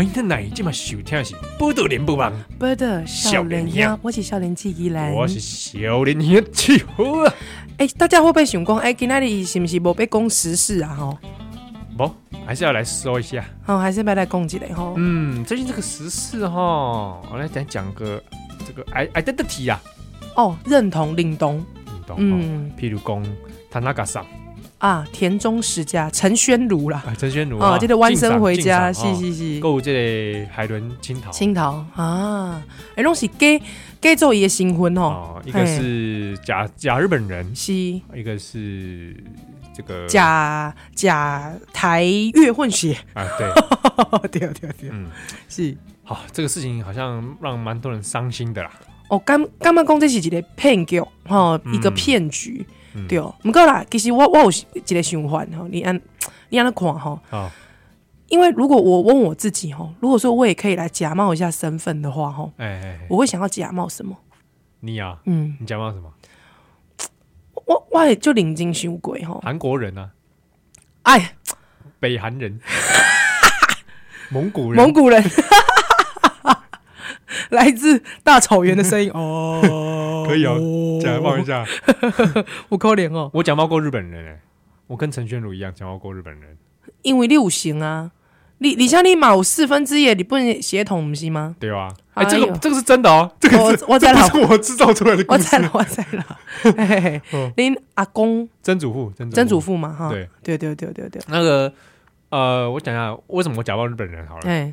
欢迎来今晚收听的是《报道联播网》，报道少年兄，我是少年纪依兰，我是少年兄七号啊！哎，大家会不会想讲？哎，今天你是不是没被讲时事啊？吼，不，还是要来说一下。好，还是要来讲一个吼。嗯，最近这个时事哈，我来讲讲个这个 identity 呀。哦，认同、认同、认同。嗯，譬如讲田中さん啊，田中实家陈宣如啦，陈宣如啊，这个弯身回家，是是是，购这个海伦青桃，青桃啊，哎，拢是假假做伊的新婚哦，一个是假假日本人，是，一个是这个假假台越混血。啊，对，对对对，嗯，是，好，这个事情好像让蛮多人伤心的啦。哦，刚刚刚讲这是一个骗局，哈，一个骗局。嗯、对。哦，不过啦，其实我我有一个想法吼，你按你按那看吼，哦、因为如果我问我自己哈，如果说我也可以来假冒一下身份的话哈，哎哎哎。我会想要假冒什么？你呀、啊，嗯，你假冒什么？我我也就领金修鬼哈，韩国人啊，哎，北韩人，蒙古人，蒙古人。来自大草原的声音。哦，可以哦，假冒一下，我可怜哦，我假冒过日本人哎，我跟陈宣如一样假冒过日本人，因为你有型啊，你你像你某四分之一，你不能协同不是吗？对啊，哎，这个这个是真的哦，这个是我在不是我制造出来的，我在了，我在了，您阿公。曾祖父，曾祖父。嘛哈，对。对对对对对，那个呃，我讲一下为什么我假冒日本人好了，哎，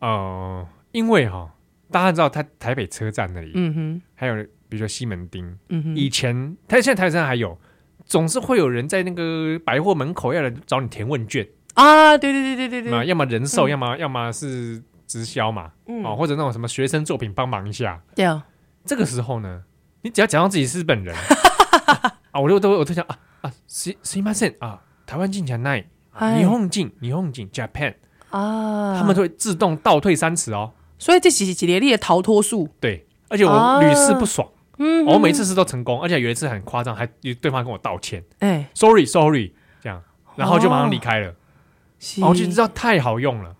呃，因为哈。大家知道台台北车站那里，嗯哼，还有比如说西门町，嗯哼，以前他现在台北车站还有，总是会有人在那个百货门口要来找你填问卷啊，对对对对对对，要么人寿，要么要么是直销嘛，哦，或者那种什么学生作品帮忙一下，对啊，这个时候呢，你只要讲到自己是日本人，啊，我就都我都想啊啊，すすいません啊，台湾进前奈，日本进日本进 Japan 啊，他们都会自动倒退三尺哦。 所以这是几列列的逃脱术，对，而且我屡试不爽，嗯，我每次试都成功，而且有一次很夸张，还有对方跟我道歉，哎，sorry sorry，这样，然后就马上离开了，然后就知道太好用了。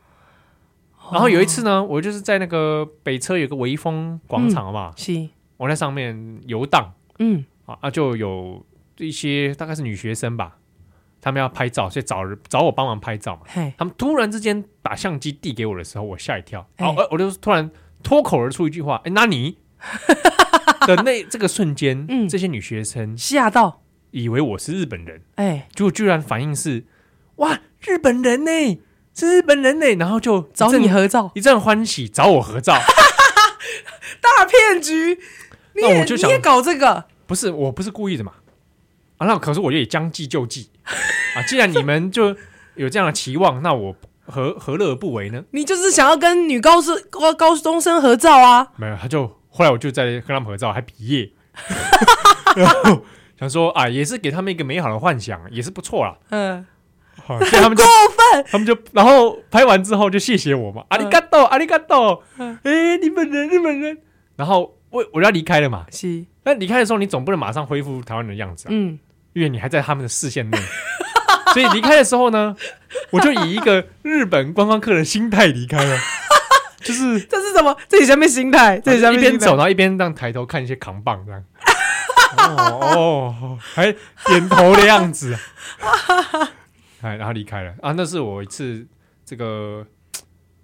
然后有一次呢，我就是在那个北车有个微风广场嘛，是，我在上面游荡，嗯，啊就有一些大概是女学生吧。他们要拍照，所以找人找我帮忙拍照嘛。他们突然之间把相机递给我的时候，我吓一跳。哦嘿，我就突然脱口而出一句话：“哎，那你 的那这个瞬间，嗯、这些女学生吓到，以为我是日本人。哎，就居然反应是：哇，日本人呢？是日本人呢？然后就找你合照，一阵欢喜，找我合照。大骗局！那我就想你也搞这个？不是，我不是故意的嘛。啊，那可是我就也将计就计。啊！既然你们就有这样的期望，那我何何乐而不为呢？你就是想要跟女高生高高中生合照啊？没有，他就后来我就在跟他们合照，还比耶，然后想说啊，也是给他们一个美好的幻想，也是不错啦。嗯，好，所以他们就过分，他们就然后拍完之后就谢谢我嘛，阿里嘎多，阿里嘎多，哎，日本人，日本人，然后我我要离开了嘛，是，那离开的时候你总不能马上恢复台湾的样子啊，嗯，因为你还在他们的视线内。所以离开的时候呢，我就以一个日本观光客的心态离开了，就是这是什么？这是什么心态？这是什么？一边走，然后一边这样抬头看一些扛棒，这样。哦哦，还点头的样子，哎，然后离开了啊。那是我一次这个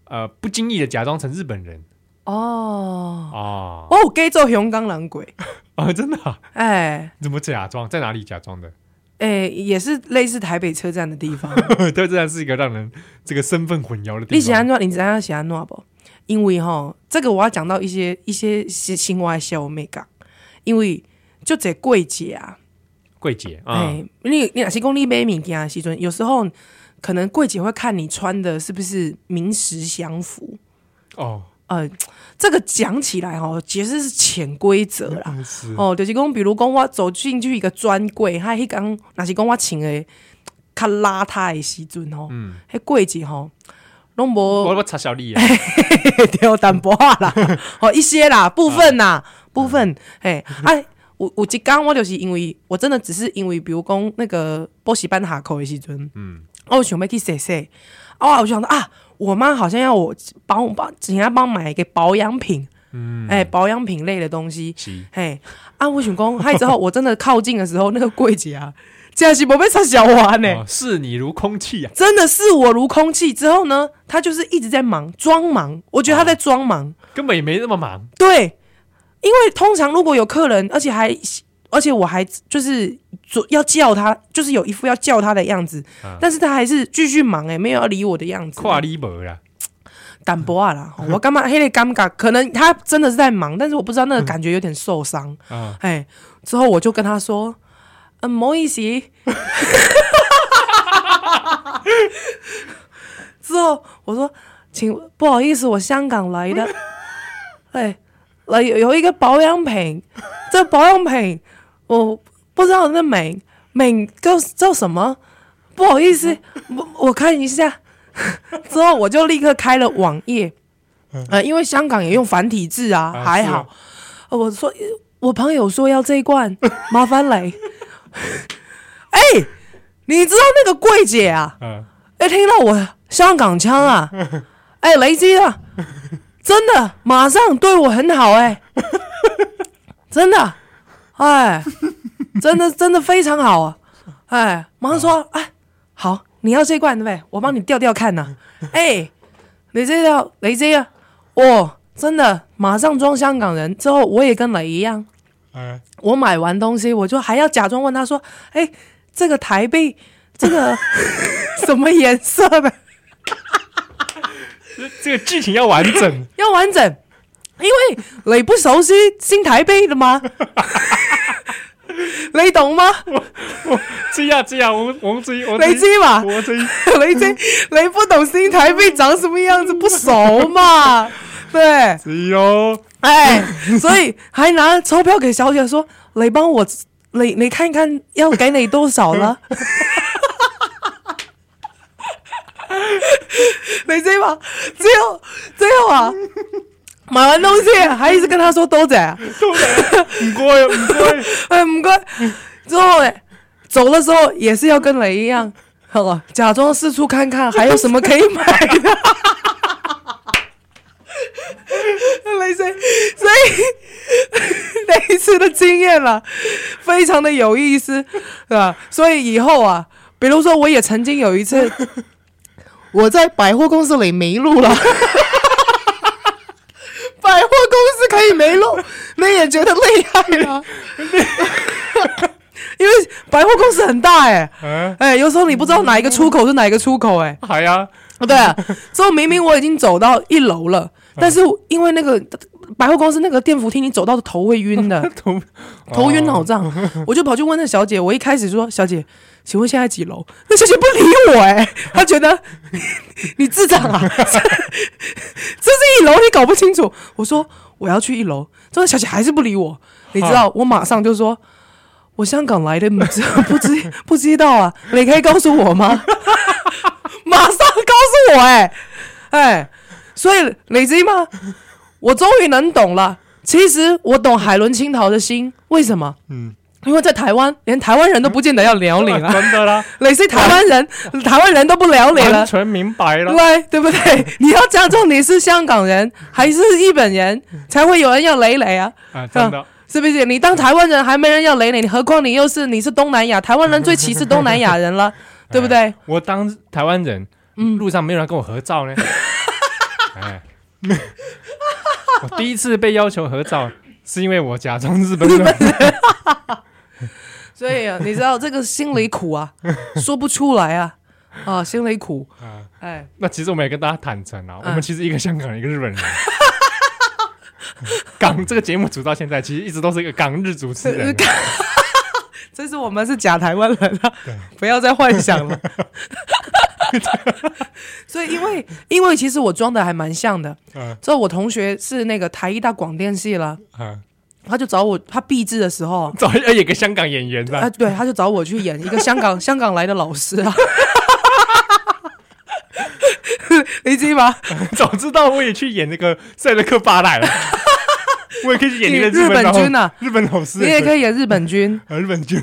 呃不经意的假装成日本人哦哦哦，给做香港人鬼啊，真的？哎，怎么假装？在哪里假装的？哎，也是类似台北车站的地方。台北车站是一个让人这个身份混淆的地方。你喜欢诺？你知道喜欢诺不？因为哈，这个我要讲到一些一些新外小美感。因为就这柜姐啊，柜姐，哎，你你哪些公里买物件时阵，有时候可能柜姐会看你穿的是不是名实相符哦。呃，这个讲起来哦，其实是潜规则啦。是。哦，就是讲，比如讲我走进去一个专柜，他迄讲，那是讲我穿的较邋遢的时阵吼，嗯，迄柜姐吼，拢无我我插小丽啊，对，淡薄仔啦，哦，一些啦，部分啦，部分，哎，哎，有有一刚我就是因为我真的只是因为，比如讲那个补习班下课的时阵，嗯，哦，我想要去洗洗，哦，我就想到啊，我妈好像要我帮我帮，请她帮买一个保养品，嗯，哎、欸，保养品类的东西，是。嘿，啊，我想讲，嗨之后我真的靠近的时候，那个柜姐啊，真是不被插小玩呢，视你如空气啊，真的视我如空气。之后呢，她就是一直在忙，装忙，我觉得她在装忙、哦，根本也没那么忙，对，因为通常如果有客人，而且还。而且我还就是要叫他，就是有一副要叫他的样子，啊、但是他还是继续忙哎、欸，没有要理我的样子。跨你无啦，淡薄啊啦，我干嘛？黑的尴尬，可能他真的是在忙，但是我不知道那个感觉有点受伤。哎、嗯，之后我就跟他说：“嗯，不好意思。”之后我说：“请不好意思，我香港来的。哎，来有有一个保养品，这保养品。”我不知道那美美叫叫什么，不好意思，我我看一下，之后我就立刻开了网页，呃，因为香港也用繁体字啊，啊还好。啊我说我朋友说要这一罐，麻烦来。哎、欸，你知道那个柜姐啊？嗯，一听到我香港腔啊，哎、欸，雷击啊，真的马上对我很好哎、欸，真的。哎，真的真的非常好啊！哎，马上说，哎，好，你要这罐对不对？我帮你调调看呐、啊。哎，你这要雷这啊？哦，真的，马上装香港人之后，我也跟雷一样。哎，我买完东西，我就还要假装问他说：“哎，这个台币，这个 什么颜色的？”这个剧情要完整，要完整。因为雷不熟悉新台币的吗？雷懂吗？我我知啊知啊，我我知我雷知嘛？我知雷知你不懂新台币长什么样子，不熟嘛？对，是哟。哎，所以还拿钞票给小姐说：“你帮我你，你看看要给你多少了？” 你知嘛？最后最后啊！买完东西还一直跟他说多仔，多谢，唔该啊，唔该，哎唔该。之后呢，走的时候也是要跟雷一样，好吧，假装四处看看还有什么可以买的。雷谁？所以那一次的经验了，非常的有意思，是吧？所以以后啊，比如说我也曾经有一次，我在百货公司里迷路了。百货公司可以没路，你也觉得厉害了。因为百货公司很大哎、欸，哎、欸，有时候你不知道哪一个出口是哪一个出口哎、欸。系啊，对啊。之后明明我已经走到一楼了，但是因为那个百货公司那个电扶梯，你走到的头会晕的，头头晕脑胀，我就跑去问那小姐。我一开始说：“小姐，请问现在几楼？”那小姐不理我哎、欸，她觉得 你智障啊。这是一楼，你搞不清楚。我说我要去一楼，这个小姐还是不理我。你知道，我马上就说，我香港来的，你知不知不知道啊？你可以告诉我吗？马上告诉我、欸，哎哎，所以你知吗？我终于能懂了。其实我懂海伦清桃的心，为什么？嗯。因为在台湾，连台湾人都不见得要撩你了。真的啦，你是台湾人，台湾人都不撩你了。完全明白了，对对不对？你要假装你是香港人还是日本人，才会有人要雷雷啊！啊，真的，是不是？你当台湾人还没人要雷你，何况你又是你是东南亚，台湾人最歧视东南亚人了，对不对？我当台湾人，嗯，路上没有人跟我合照呢。哎，我第一次被要求合照，是因为我假装日本人。所以啊，你知道这个心里苦啊，说不出来啊，啊，心里苦。啊，哎，那其实我们也跟大家坦诚啊，我们其实一个香港人，一个日本人。港这个节目组到现在，其实一直都是一个港日主持人。这是我们是假台湾人啊，不要再幻想了。所以，因为因为其实我装的还蛮像的。嗯。之后我同学是那个台艺大广电系了。嗯。他就找我，他毕制的时候找要演个香港演员是吧？啊，对，他就找我去演一个 香港香港来的老师啊。你知吗？早知道我也去演那个塞德克巴莱了。我也可以演一个日本军啊，日本老师，你也可以演日本军啊，日本军。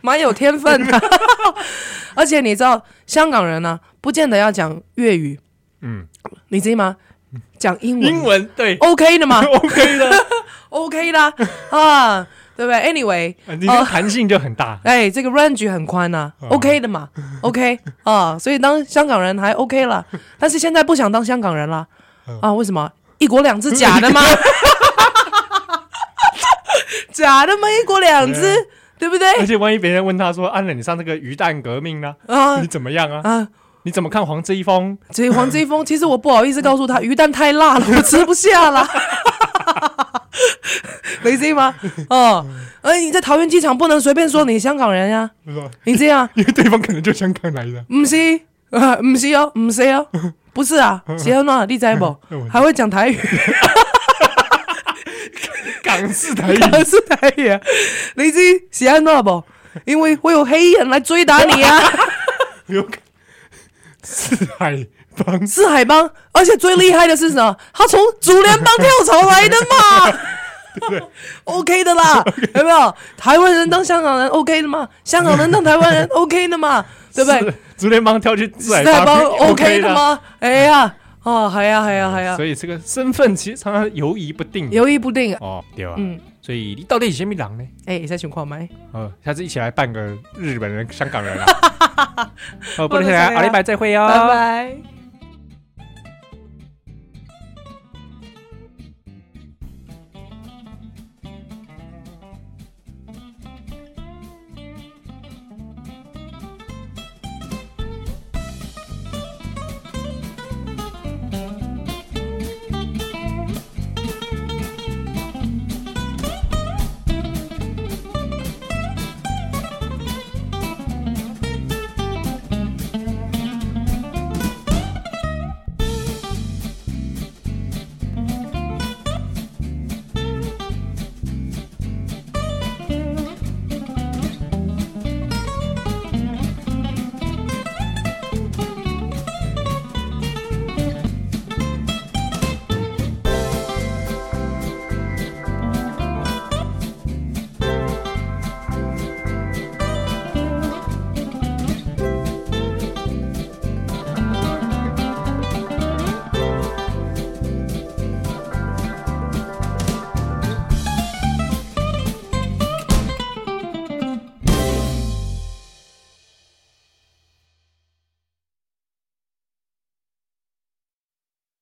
蛮有天分的。而且你知道，香港人呢、啊，不见得要讲粤语。嗯，你知吗？讲英文，英文对，OK 的嘛，OK 的，OK 的啊，对不对？Anyway，你的弹性就很大，哎、呃，这个 range 很宽呐、，OK 的嘛，OK 啊，所以当香港人还 OK 了，但是现在不想当香港人了啊？为什么？一国两制假的吗？假的吗？一国两制，对，不对？而且万一别人问他说：“安、啊、了，你上那个鱼蛋革命呢？啊，你怎么样啊？”啊你怎么看黄之锋？这黄之峰，其实我不好意思告诉他，鱼蛋太辣了，我吃不下了。没事吗？哦，哎，你在桃园机场不能随便说你香港人呀、啊。你这样，因为对方可能就香港来的。不是，啊，不是哦，不是哦，不是啊，喜欢哪？你知不？还会讲台语。港式台语，港式台语、啊。你知喜欢哪不？因为会有黑人来追打你啊。四海帮，四海帮，而且最厉害的是什么？他从主联帮跳槽来的嘛，对？OK 的啦，okay. 有没有？台湾人当香港人 OK 的嘛？香港人当台湾人 OK 的嘛？对不对？主联帮跳去四海帮 OK 的吗？哎呀，哦，系啊，系啊，系啊，所以这个身份其实常常犹疑不定，犹疑不定哦，对吧？嗯。所以你到底是什么人呢？哎、欸，在情况吗？呃，下次一起来扮个日本人、香港人啊！哦，不能起来，阿里拜再会哦，拜拜。